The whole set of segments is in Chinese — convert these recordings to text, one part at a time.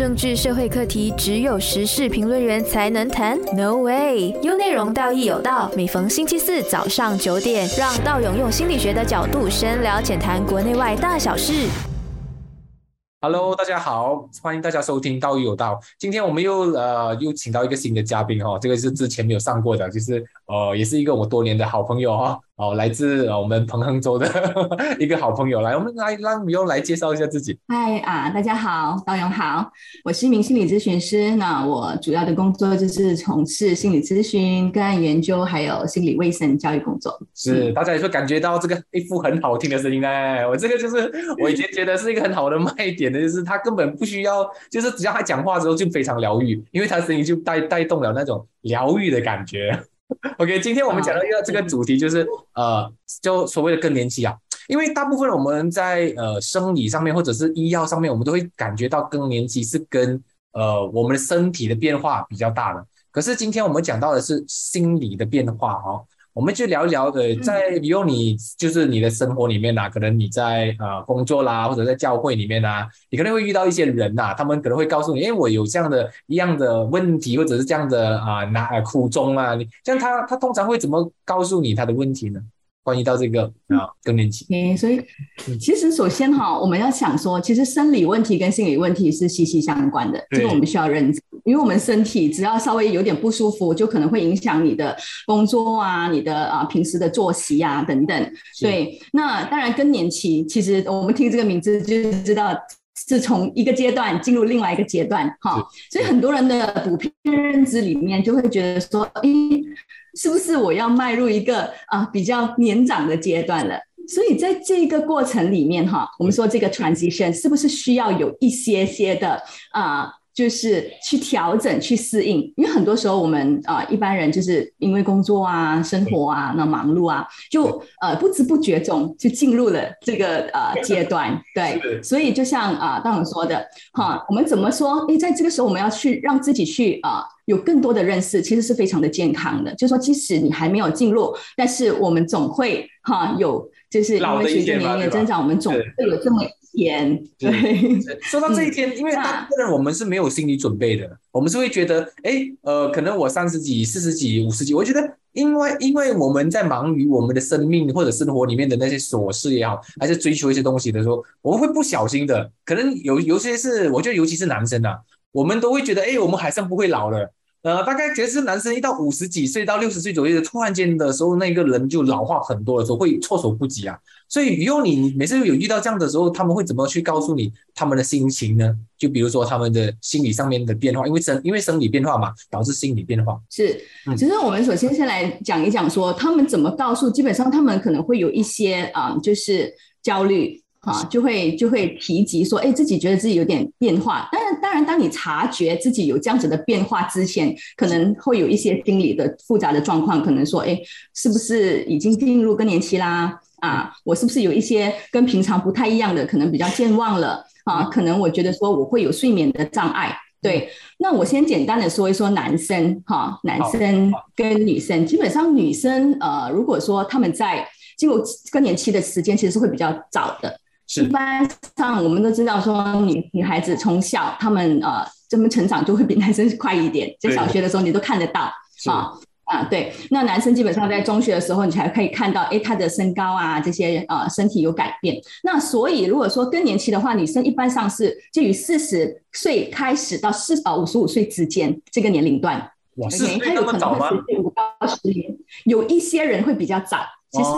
政治社会课题只有时事评论员才能谈？No way！有内容，道义有道。每逢星期四早上九点，让道勇用心理学的角度深聊浅谈国内外大小事。Hello，大家好，欢迎大家收听《道义有道》。今天我们又呃又请到一个新的嘉宾、哦，这个是之前没有上过的，就是呃也是一个我多年的好朋友、哦，哦来自呃我们彭亨州的 一个好朋友来，我们来让米用来介绍一下自己。嗨啊，大家好，道勇好，我是一名心理咨询师。那我主要的工作就是从事心理咨询、个案研究，还有心理卫生教育工作。是，大家也会感觉到这个一副很好听的声音呢。我这个就是我以前觉得是一个很好的卖点的，就是他根本不需要，就是只要他讲话的时候就非常疗愈，因为他声音就带带动了那种疗愈的感觉。OK，今天我们讲到一个这个主题就是呃，就所谓的更年期啊，因为大部分我们在呃生理上面或者是医药上面，我们都会感觉到更年期是跟呃我们的身体的变化比较大的。可是今天我们讲到的是心理的变化哦，我们就聊一聊呃，在比如你就是你的生活里面呐、啊，可能你在呃工作啦，或者在教会里面呐、啊，你可能会遇到一些人呐、啊，他们可能会告诉你，哎，我有这样的一样的问题，或者是这样的啊难呃苦衷啊，你像他他通常会怎么告诉你他的问题呢？关于到这个啊更年期，嗯，所以其实首先哈，我们要想说，其实生理问题跟心理问题是息息相关的，这个我们需要认知，因为我们身体只要稍微有点不舒服，就可能会影响你的工作啊，你的啊平时的作息啊等等。对，那当然更年期，其实我们听这个名字就知道。是从一个阶段进入另外一个阶段，哈，所以很多人的普遍认知里面就会觉得说，诶，是不是我要迈入一个啊比较年长的阶段了？所以在这个过程里面，哈，我们说这个 transition 是不是需要有一些些的啊？就是去调整、去适应，因为很多时候我们啊、呃、一般人就是因为工作啊、生活啊、那忙碌啊，就呃不知不觉中就进入了这个呃 阶段，对，所以就像啊大勇说的哈，我们怎么说？诶，在这个时候我们要去让自己去啊、呃、有更多的认识，其实是非常的健康的。就是说即使你还没有进入，但是我们总会哈有，就是因为随着年龄的增长，我们总会有这么。天，对，说到这一天，因为大部分人我们是没有心理准备的，我们是会觉得，哎，呃，可能我三十几、四十几、五十几，我觉得，因为因为我们在忙于我们的生命或者生活里面的那些琐事也好，还是追求一些东西的时候，我们会不小心的，可能有有些是，我觉得尤其是男生啊，我们都会觉得，哎，我们好像不会老了。呃，大概觉得是男生一到五十几岁到六十岁左右的，突然间的时候，那个人就老化很多的时候，会措手不及啊。所以，如果你每次有遇到这样的时候，他们会怎么去告诉你他们的心情呢？就比如说他们的心理上面的变化，因为生因为生理变化嘛，导致心理变化。是，其实我们首先先来讲一讲说他们怎么告诉，基本上他们可能会有一些啊、呃，就是焦虑。啊，就会就会提及说，哎，自己觉得自己有点变化。当然，当然，当你察觉自己有这样子的变化之前，可能会有一些心理的复杂的状况，可能说，哎，是不是已经进入更年期啦？啊，我是不是有一些跟平常不太一样的，可能比较健忘了啊？可能我觉得说我会有睡眠的障碍。对，那我先简单的说一说男生哈，男生跟女生，基本上女生呃，如果说他们在进入更年期的时间，其实是会比较早的。一般上我们都知道说女女孩子从小她们呃这么成长就会比男生快一点，在小学的时候你都看得到啊啊对，那男生基本上在中学的时候你才可以看到，哎他的身高啊这些呃身体有改变。那所以如果说更年期的话，女生一般上是介于四十岁开始到四呃五十五岁之间这个年龄段。哇，四十岁那么早吗？五到十年，有一些人会比较早，其实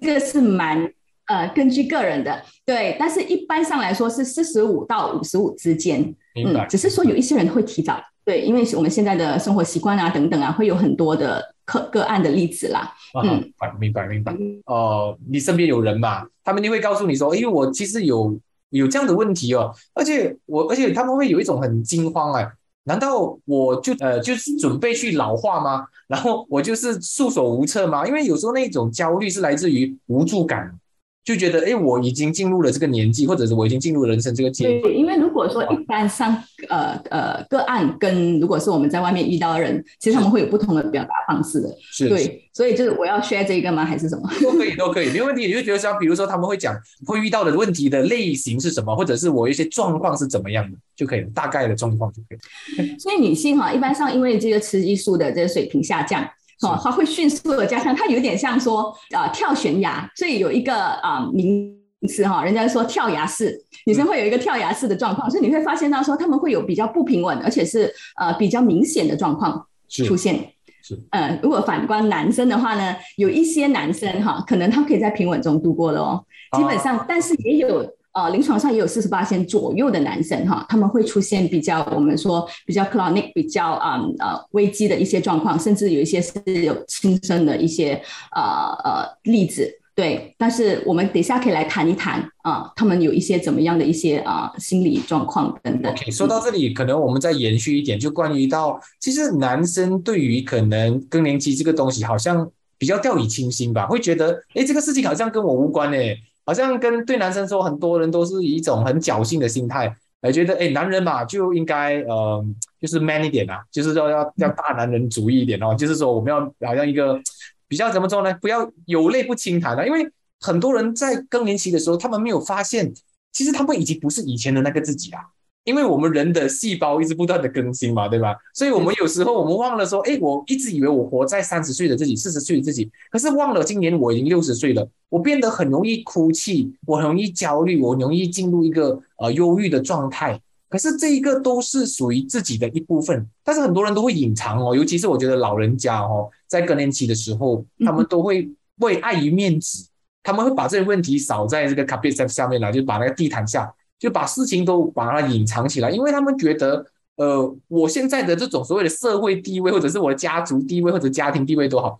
这个是蛮。呃，根据个人的对，但是一般上来说是四十五到五十五之间，嗯，只是说有一些人会提早，对，因为我们现在的生活习惯啊等等啊，会有很多的个个案的例子啦，嗯，明白明白，哦、呃，你身边有人嘛，他们就会告诉你说，因为我其实有有这样的问题哦，而且我而且他们会有一种很惊慌哎，难道我就呃就是准备去老化吗？然后我就是束手无策吗？因为有时候那种焦虑是来自于无助感。就觉得哎，我已经进入了这个年纪，或者是我已经进入人生这个阶段。对，因为如果说一般上呃呃个案跟如果是我们在外面遇到的人，其实他们会有不同的表达方式的。是，对，所以就是我要 share 这个吗？还是什么？都可以，都可以，没有问题。你就觉得像比如说他们会讲会遇到的问题的类型是什么，或者是我一些状况是怎么样的就可以了，大概的状况就可以。所以女性哈，一般上因为这个雌激素的这个水平下降。哦，它会迅速的加强，它有点像说啊跳悬崖，所以有一个啊名词哈，人家说跳崖式，女生会有一个跳崖式的状况，所以你会发现到说他们会有比较不平稳，而且是呃比较明显的状况出现。是，呃，如果反观男生的话呢，有一些男生哈，可能他可以在平稳中度过了哦，基本上，但是也有。呃，临床上也有四十八线左右的男生哈，他们会出现比较我们说比较 chronic、比较啊呃危机的一些状况，甚至有一些是有轻生的一些呃呃例子。对，但是我们等一下可以来谈一谈啊，他们有一些怎么样的一些啊心理状况等等。OK，说到这里，可能我们再延续一点，就关于到其实男生对于可能更年期这个东西，好像比较掉以轻心吧，会觉得哎这个事情好像跟我无关哎。好像跟对男生说，很多人都是以一种很侥幸的心态来觉得，哎，男人嘛就应该呃，就是 man 一点啊，就是说要要大男人主义一点哦，就是说我们要好像一个比较怎么说呢？不要有泪不轻弹啊，因为很多人在更年期的时候，他们没有发现，其实他们已经不是以前的那个自己啊。因为我们人的细胞一直不断的更新嘛，对吧？所以我们有时候我们忘了说，哎，我一直以为我活在三十岁的自己、四十岁的自己，可是忘了今年我已经六十岁了，我变得很容易哭泣，我很容易焦虑，我容易进入一个呃忧郁的状态。可是这一个都是属于自己的一部分，但是很多人都会隐藏哦，尤其是我觉得老人家哦，在更年期的时候，他们都会为碍于面子，他们会把这些问题扫在这个 carpet 下面来，就把那个地毯下。就把事情都把它隐藏起来，因为他们觉得，呃，我现在的这种所谓的社会地位，或者是我的家族地位或者家庭地位都好，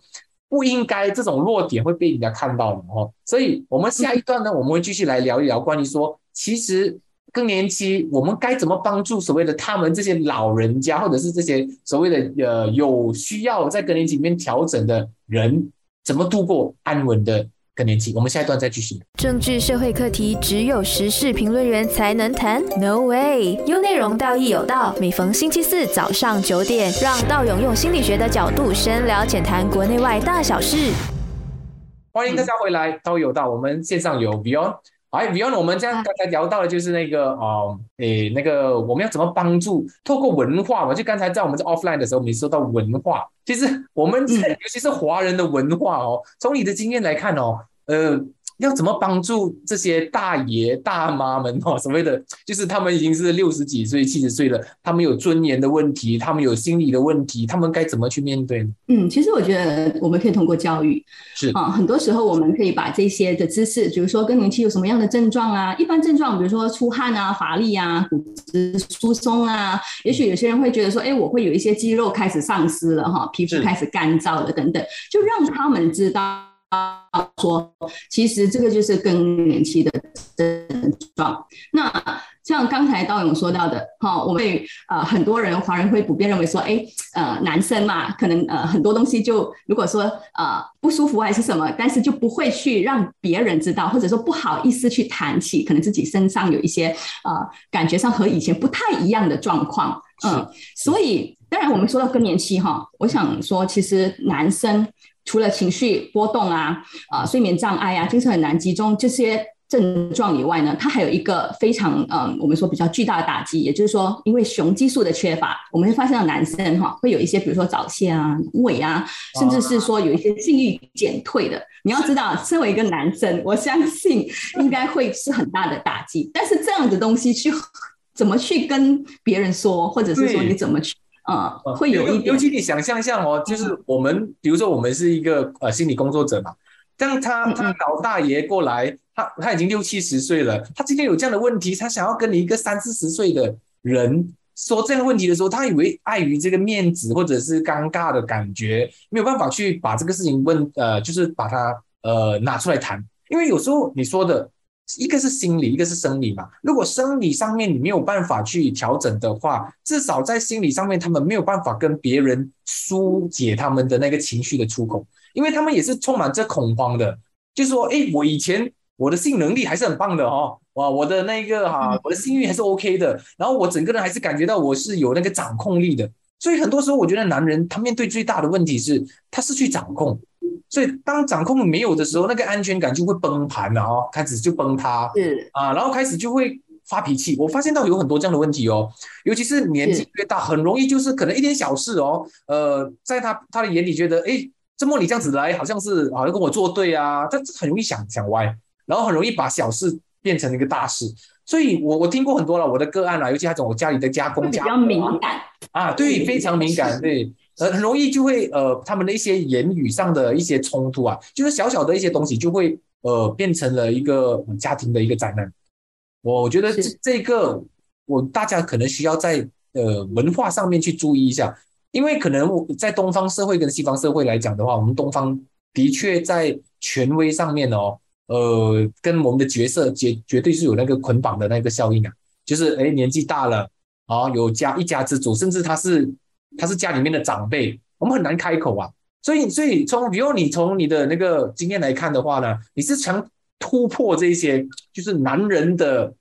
不应该这种弱点会被人家看到的哦。所以，我们下一段呢，我们会继续来聊一聊关于说，其实更年期我们该怎么帮助所谓的他们这些老人家，或者是这些所谓的呃有需要在更年期里面调整的人，怎么度过安稳的。更年期，我们下一段再继续。政治社会课题只有时事评论员才能谈，No way。有内容，道义有道。每逢星期四早上九点，让道勇用心理学的角度深聊浅谈国内外大小事。欢迎大家回来，道有道。我们线上有 Beyond。哎，Beyond，我们这样刚才聊到的就是那个哦，诶，那个我们要怎么帮助？透过文化嘛，就刚才在我们在 offline 的时候，我们说到文化，其实我们在尤其是华人的文化哦，从你的经验来看哦，呃。要怎么帮助这些大爷大妈们哦？所谓的就是他们已经是六十几岁、七十岁了，他们有尊严的问题，他们有心理的问题，他们该怎么去面对呢？嗯，其实我觉得我们可以通过教育，是啊，很多时候我们可以把这些的知识，比如说更年期有什么样的症状啊，一般症状，比如说出汗啊、乏力啊、骨质疏松啊，也许有些人会觉得说，哎，我会有一些肌肉开始丧失了哈，皮肤开始干燥了等等，就让他们知道。啊，说其实这个就是更年期的症状。那像刚才道勇说到的，哈，我们呃很多人华人会普遍认为说，哎，呃，男生嘛，可能呃很多东西就如果说呃不舒服还是什么，但是就不会去让别人知道，或者说不好意思去谈起，可能自己身上有一些呃感觉上和以前不太一样的状况。嗯，所以当然我们说到更年期哈，我想说其实男生。除了情绪波动啊、啊睡眠障碍啊、精神很难集中这些症状以外呢，它还有一个非常嗯，我们说比较巨大的打击，也就是说，因为雄激素的缺乏，我们会发现到男生哈会有一些，比如说早泄啊、萎啊，甚至是说有一些性欲减退的。你要知道，身为一个男生，我相信 应该会是很大的打击。但是这样的东西去怎么去跟别人说，或者是说你怎么去？啊，会有一点尤其你想象一下哦，就是我们，比如说我们是一个呃心理工作者嘛，当他他老大爷过来，他他已经六七十岁了，他今天有这样的问题，他想要跟你一个三四十岁的人说这样的问题的时候，他以为碍于这个面子或者是尴尬的感觉，没有办法去把这个事情问呃，就是把它呃拿出来谈，因为有时候你说的。一个是心理，一个是生理嘛。如果生理上面你没有办法去调整的话，至少在心理上面，他们没有办法跟别人疏解他们的那个情绪的出口，因为他们也是充满着恐慌的。就是说，哎，我以前我的性能力还是很棒的哦，哇，我的那个哈，我的性欲还是 OK 的，然后我整个人还是感觉到我是有那个掌控力的。所以很多时候，我觉得男人他面对最大的问题是，他失去掌控。所以当掌控没有的时候，那个安全感就会崩盘了哦，开始就崩塌，是啊，然后开始就会发脾气。我发现到有很多这样的问题哦，尤其是年纪越大，很容易就是可能一点小事哦，呃，在他他的眼里觉得，哎，这么你这样子来，好像是好像跟我作对啊，他很容易想想歪，然后很容易把小事变成一个大事。所以我我听过很多了，我的个案啊，尤其那种我家里的加工比较敏感啊，对，非常敏感，对。呃，很容易就会呃，他们的一些言语上的一些冲突啊，就是小小的一些东西就会呃，变成了一个家庭的一个灾难。我觉得这这个我大家可能需要在呃文化上面去注意一下，因为可能在东方社会跟西方社会来讲的话，我们东方的确在权威上面哦，呃，跟我们的角色绝绝对是有那个捆绑的那个效应啊，就是哎年纪大了啊，有家一家之主，甚至他是。他是家里面的长辈，我们很难开口啊。所以，所以从比如你从你的那个经验来看的话呢，你是想突破这些就是男人的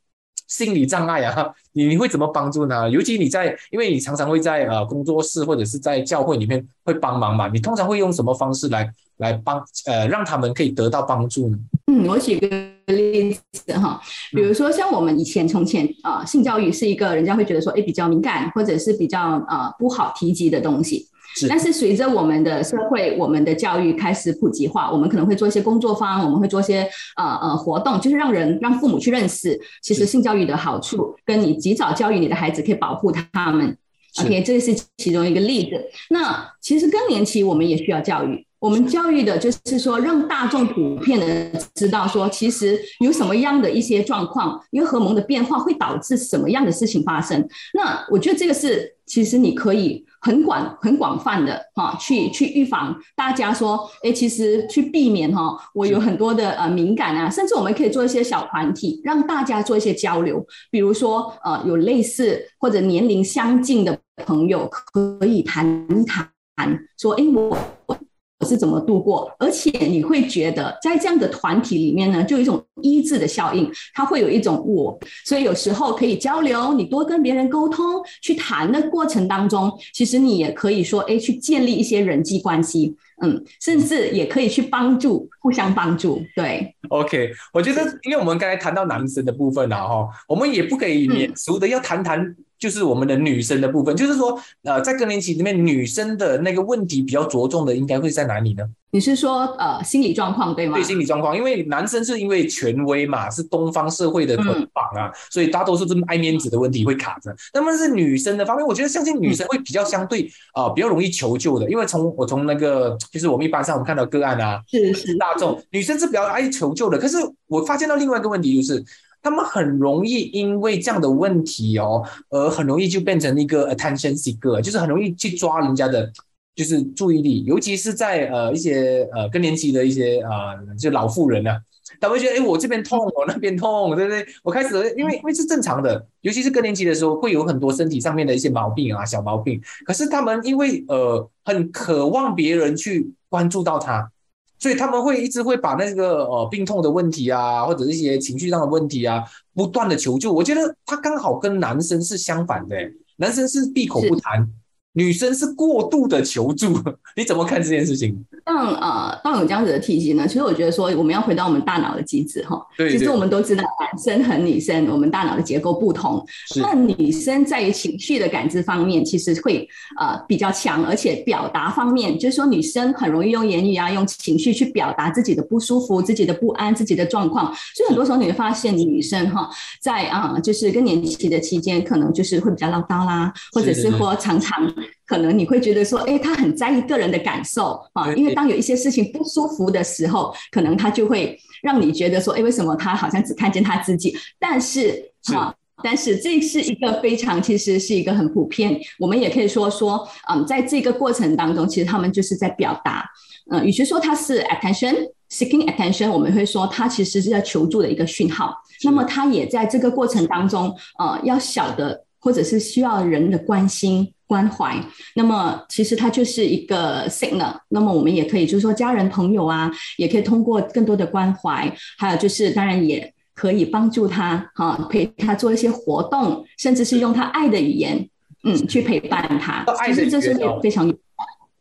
心理障碍啊？你你会怎么帮助呢？尤其你在，因为你常常会在呃工作室或者是在教会里面会帮忙嘛，你通常会用什么方式来来帮呃让他们可以得到帮助呢？嗯，我举个例子哈，比如说像我们以前从前啊，性教育是一个人家会觉得说，哎，比较敏感或者是比较呃不好提及的东西。是。但是随着我们的社会、我们的教育开始普及化，我们可能会做一些工作坊，我们会做一些呃呃活动，就是让人让父母去认识，其实性教育的好处，跟你及早教育你的孩子可以保护他们。OK，这个是其中一个例子。那其实更年期我们也需要教育。我们教育的就是说，让大众普遍的知道说，其实有什么样的一些状况，因为荷蒙的变化会导致什么样的事情发生。那我觉得这个是，其实你可以很广、很广泛的哈，去去预防大家说，哎，其实去避免哈，我有很多的呃敏感啊，甚至我们可以做一些小团体，让大家做一些交流，比如说呃，有类似或者年龄相近的朋友可以谈一谈，说，哎，我。是怎么度过？而且你会觉得，在这样的团体里面呢，就有一种医治的效应，它会有一种我，所以有时候可以交流，你多跟别人沟通，去谈的过程当中，其实你也可以说，哎，去建立一些人际关系，嗯，甚至也可以去帮助，互相帮助。对，OK，我觉得，因为我们刚才谈到男生的部分了哈，我们也不可以免俗的要谈谈。就是我们的女生的部分，就是说，呃，在更年期里面，女生的那个问题比较着重的，应该会在哪里呢？你是说，呃，心理状况对吗？对，心理状况，因为男生是因为权威嘛，是东方社会的捆绑啊，所以大多数这么爱面子的问题会卡着。那么是女生的方面，我觉得相信女生会比较相对啊，比较容易求救的，因为从我从那个就是我们一般上我们看到个案啊，是是大众，女生是比较爱求救的。可是我发现到另外一个问题就是。他们很容易因为这样的问题哦，而很容易就变成一个 attention seeker，就是很容易去抓人家的，就是注意力，尤其是在呃一些呃更年期的一些啊，就老妇人啊，他会觉得哎，我这边痛，我那边痛，对不对？我开始因为因为是正常的，尤其是更年期的时候，会有很多身体上面的一些毛病啊，小毛病。可是他们因为呃很渴望别人去关注到他。所以他们会一直会把那个呃病痛的问题啊，或者一些情绪上的问题啊，不断的求救。我觉得他刚好跟男生是相反的，男生是闭口不谈。女生是过度的求助，你怎么看这件事情？像呃，当有这样子的体型呢？其实我觉得说，我们要回到我们大脑的机制哈。对。其实我们都知道，男生和女生，我们大脑的结构不同。那女生在于情绪的感知方面，其实会呃比较强，而且表达方面，就是说女生很容易用言语啊，用情绪去表达自己的不舒服、自己的不安、自己的状况。所以很多时候你会发现，女生哈，在啊，就是更年期的期间，可能就是会比较唠叨啦，或者是说常常。可能你会觉得说，哎，他很在意个人的感受啊，因为当有一些事情不舒服的时候，可能他就会让你觉得说，哎，为什么他好像只看见他自己？但是啊，但是这是一个非常，其实是一个很普遍。我们也可以说说，嗯，在这个过程当中，其实他们就是在表达，嗯，与其说他是 attention seeking attention，我们会说他其实是在求助的一个讯号。那么他也在这个过程当中，呃，要晓得。或者是需要人的关心关怀，那么其实它就是一个 signal。那么我们也可以就是说家人朋友啊，也可以通过更多的关怀，还有就是当然也可以帮助他哈，陪他做一些活动，甚至是用他爱的语言，嗯，去陪伴他。其实这是非常有。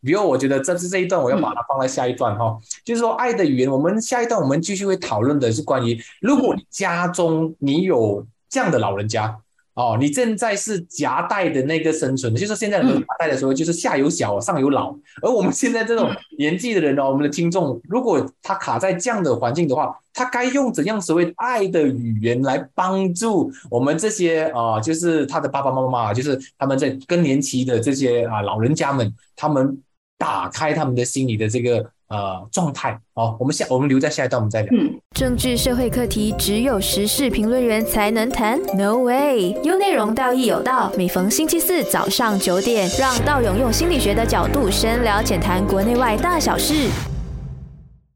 比如，我觉得这是这一段，我要把它放在下一段哈。就是说，爱的语言，我们下一段我们继续会讨论的是关于，如果你家中你有这样的老人家。哦，你正在是夹带的那个生存，就是现在夹带的时候，就是下有小，上有老。而我们现在这种年纪的人哦，我们的听众，如果他卡在这样的环境的话，他该用怎样所谓爱的语言来帮助我们这些啊，就是他的爸爸妈妈，就是他们在更年期的这些啊老人家们，他们打开他们的心里的这个。呃，状态好，我们下我们留在下一段，我们再聊。嗯，政治社会课题只有时事评论员才能谈，No way。有内容，道义有道。每逢星期四早上九点，让道勇用心理学的角度深聊浅谈国内外大小事。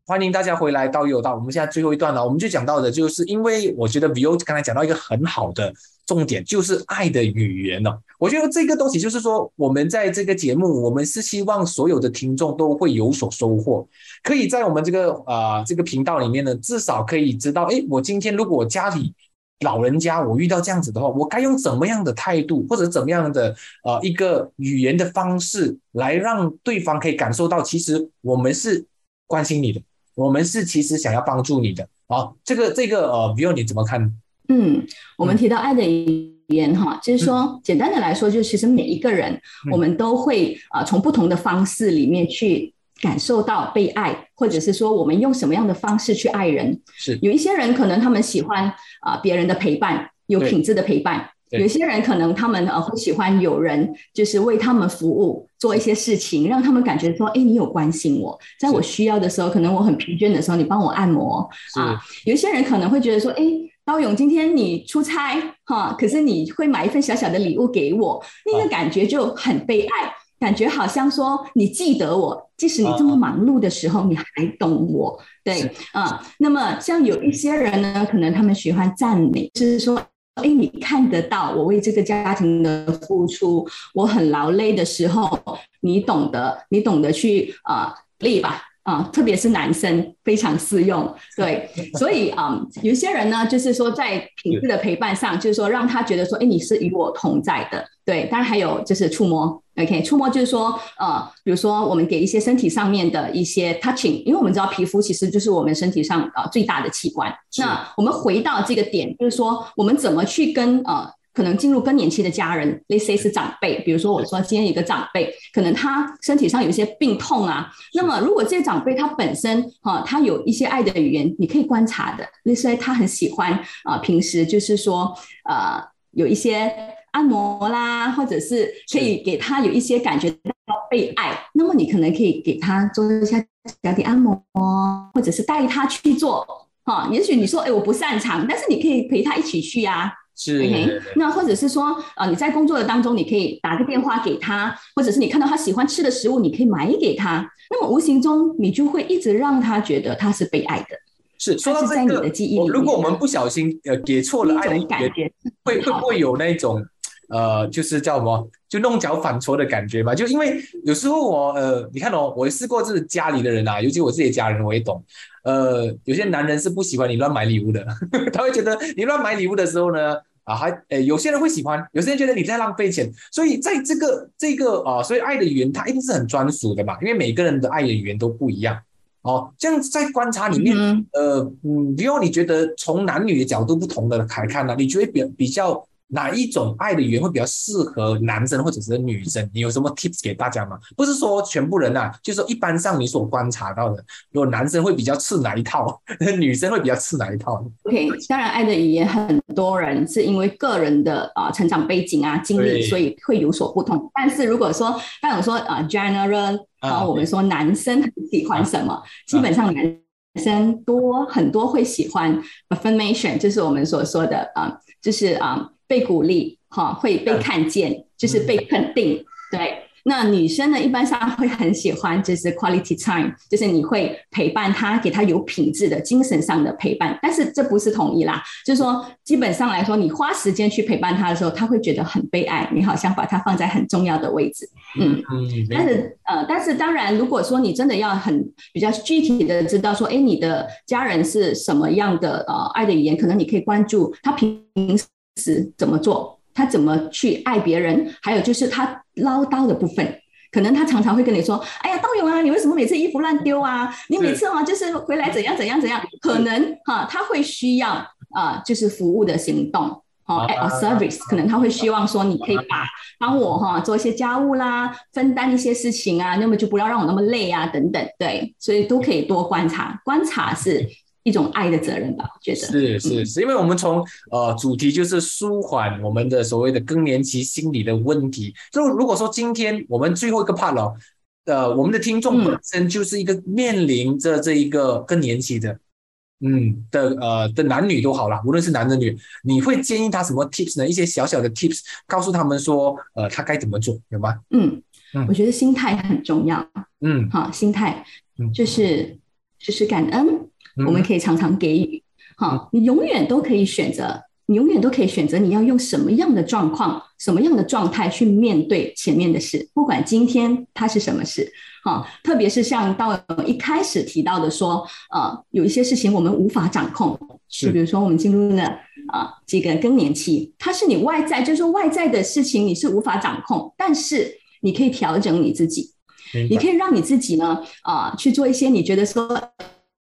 欢迎大家回来，到有道。我们现在最后一段了，我们就讲到的，就是因为我觉得 Vio 刚才讲到一个很好的。重点就是爱的语言了。我觉得这个东西就是说，我们在这个节目，我们是希望所有的听众都会有所收获，可以在我们这个啊这个频道里面呢，至少可以知道，哎，我今天如果我家里老人家我遇到这样子的话，我该用怎么样的态度，或者怎么样的呃一个语言的方式，来让对方可以感受到，其实我们是关心你的，我们是其实想要帮助你的啊。这个这个呃 v i 你怎么看？嗯，我们提到爱的语言哈，就是说，简单的来说，就是其实每一个人，我们都会啊，从不同的方式里面去感受到被爱，或者是说，我们用什么样的方式去爱人。是有一些人可能他们喜欢啊别人的陪伴，有品质的陪伴；有些人可能他们呃会喜欢有人就是为他们服务，做一些事情，让他们感觉说，哎，你有关心我，在我需要的时候，可能我很疲倦的时候，你帮我按摩啊。有一些人可能会觉得说，哎。高勇，今天你出差哈，可是你会买一份小小的礼物给我，那个感觉就很被爱，感觉好像说你记得我，即使你这么忙碌的时候，你还懂我。对，啊，那么像有一些人呢，可能他们喜欢赞美，就是说，哎，你看得到我为这个家庭的付出，我很劳累的时候，你懂得，你懂得去啊，力吧。啊，特别是男生非常适用，对，所以啊，有些人呢，就是说在品质的陪伴上，就是说让他觉得说，哎，你是与我同在的，对。当然还有就是触摸，OK，触摸就是说，呃，比如说我们给一些身体上面的一些 touching，因为我们知道皮肤其实就是我们身体上呃最大的器官。那我们回到这个点，就是说我们怎么去跟呃。可能进入更年期的家人，let's say 是长辈，比如说我说今天一个长辈，可能他身体上有一些病痛啊，那么如果这些长辈他本身哈，他有一些爱的语言，你可以观察的，let's say 他很喜欢啊，平时就是说呃有一些按摩啦，或者是可以给他有一些感觉到被爱，那么你可能可以给他做一下脚底按摩，或者是带他去做。哈，也许你说哎我不擅长，但是你可以陪他一起去啊。是，那或者是说，呃，你在工作的当中，你可以打个电话给他，或者是你看到他喜欢吃的食物，你可以买给他。那么无形中，你就会一直让他觉得他是被爱的。是，说到这个，如果我们不小心呃给错了爱的感觉，会会不会有那种呃，就是叫什么，就弄巧反拙的感觉吧？就因为有时候我呃，你看哦，我试过是家里的人啊，尤其我自己家人，我也懂。呃，有些男人是不喜欢你乱买礼物的，他会觉得你乱买礼物的时候呢，啊，还，呃，有些人会喜欢，有些人觉得你在浪费钱，所以在这个这个啊，所以爱的语言它一定是很专属的嘛，因为每个人的爱的语言都不一样，哦，这样在观察里面，呃，嗯，比如你觉得从男女的角度不同的来看呢，你觉得比比较。哪一种爱的语言会比较适合男生或者是女生？你有什么 tips 给大家吗？不是说全部人呐，就是说一般上你所观察到的，如果男生会比较吃哪一套，女生会比较吃哪一套？OK，当然爱的语言很多人是因为个人的啊成长背景啊经历，所以会有所不同。但是如果说刚有说啊 general，然后我们说男生喜欢什么，基本上男生多很多会喜欢 affirmation，就是我们所说的啊，就是啊。被鼓励，哈，会被看见，就是被肯定，对。那女生呢，一般上会很喜欢就是 quality time，就是你会陪伴她，给她有品质的精神上的陪伴。但是这不是统一啦，就是说基本上来说，你花时间去陪伴她的时候，她会觉得很被爱，你好像把她放在很重要的位置。嗯嗯。但是呃，但是当然，如果说你真的要很比较具体的知道说，哎，你的家人是什么样的呃爱的语言，可能你可以关注他平时怎么做。他怎么去爱别人？还有就是他唠叨的部分，可能他常常会跟你说：“哎呀，道友啊，你为什么每次衣服乱丢啊？你每次啊，就是回来怎样怎样怎样？可能哈，他会需要啊，就是服务的行动，好，a service，可能他会希望说，你可以把帮我哈做一些家务啦，分担一些事情啊，那么就不要让我那么累啊，等等，对，所以都可以多观察，观察是。一种爱的责任吧，我觉得是是是，因为我们从呃主题就是舒缓我们的所谓的更年期心理的问题。就如果说今天我们最后一个 part 了，呃，我们的听众本身就是一个面临着这一个更年期的，嗯的呃的男女都好了，无论是男的女，你会建议他什么 tips 呢？一些小小的 tips，告诉他们说，呃，他该怎么做，有吗？嗯嗯，我觉得心态很重要。嗯，好，心态就是就是感恩。我们可以常常给予，好，你永远都可以选择，你永远都可以选择你要用什么样的状况、什么样的状态去面对前面的事，不管今天它是什么事，哈，特别是像到一开始提到的说，呃，有一些事情我们无法掌控，就比如说我们进入了啊这个更年期，它是你外在，就是说外在的事情你是无法掌控，但是你可以调整你自己，你可以让你自己呢啊去做一些你觉得说。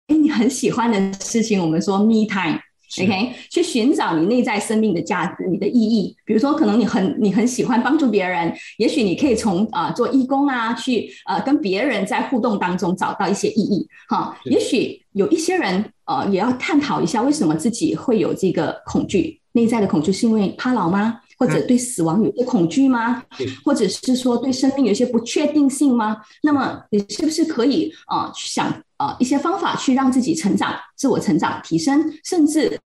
哎，你很喜欢的事情，我们说 me time，OK，去寻找你内在生命的价值、你的意义。比如说，可能你很你很喜欢帮助别人，也许你可以从啊做义工啊，去呃跟别人在互动当中找到一些意义。哈，也许有一些人呃也要探讨一下，为什么自己会有这个恐惧？内在的恐惧是因为怕老吗？或者对死亡有些恐惧吗？或者是说对生命有些不确定性吗？那么你是不是可以啊想？啊，一些方法去让自己成长、自我成长、提升，甚至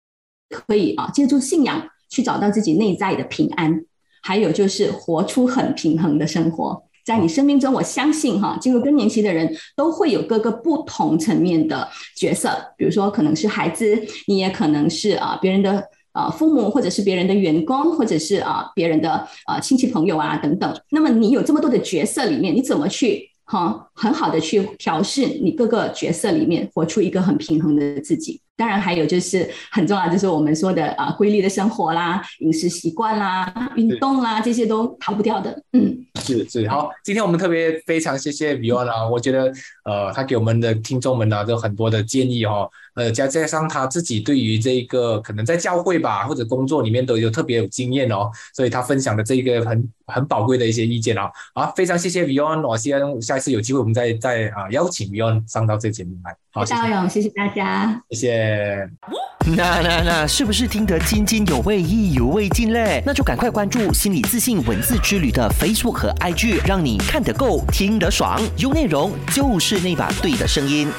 可以啊，借助信仰去找到自己内在的平安。还有就是活出很平衡的生活。在你生命中，我相信哈，进入更年期的人都会有各个不同层面的角色，比如说可能是孩子，你也可能是啊别人的啊父母，或者是别人的员工，或者是啊别人的啊亲戚朋友啊等等。那么你有这么多的角色里面，你怎么去？好，很好的去调试你各个角色里面，活出一个很平衡的自己。当然，还有就是很重要，就是我们说的啊，规律的生活啦，饮食习惯啦，运动啦，这些都逃不掉的。嗯。是是好，今天我们特别非常谢谢 Vion 啊，我觉得呃，他给我们的听众们呢，都很多的建议哈，呃，加加上他自己对于这个可能在教会吧或者工作里面都有特别有经验哦，所以他分享的这个很很宝贵的一些意见啊，好，非常谢谢 Vion，我希望下一次有机会我们再再啊邀请 Vion 上到这个节目来。好，大勇，谢谢大家，谢谢。那那那，是不是听得津津有味、意犹未尽嘞？那就赶快关注心理自信文字之旅的 Facebook 和 IG，让你看得够、听得爽，有内容就是那把对的声音。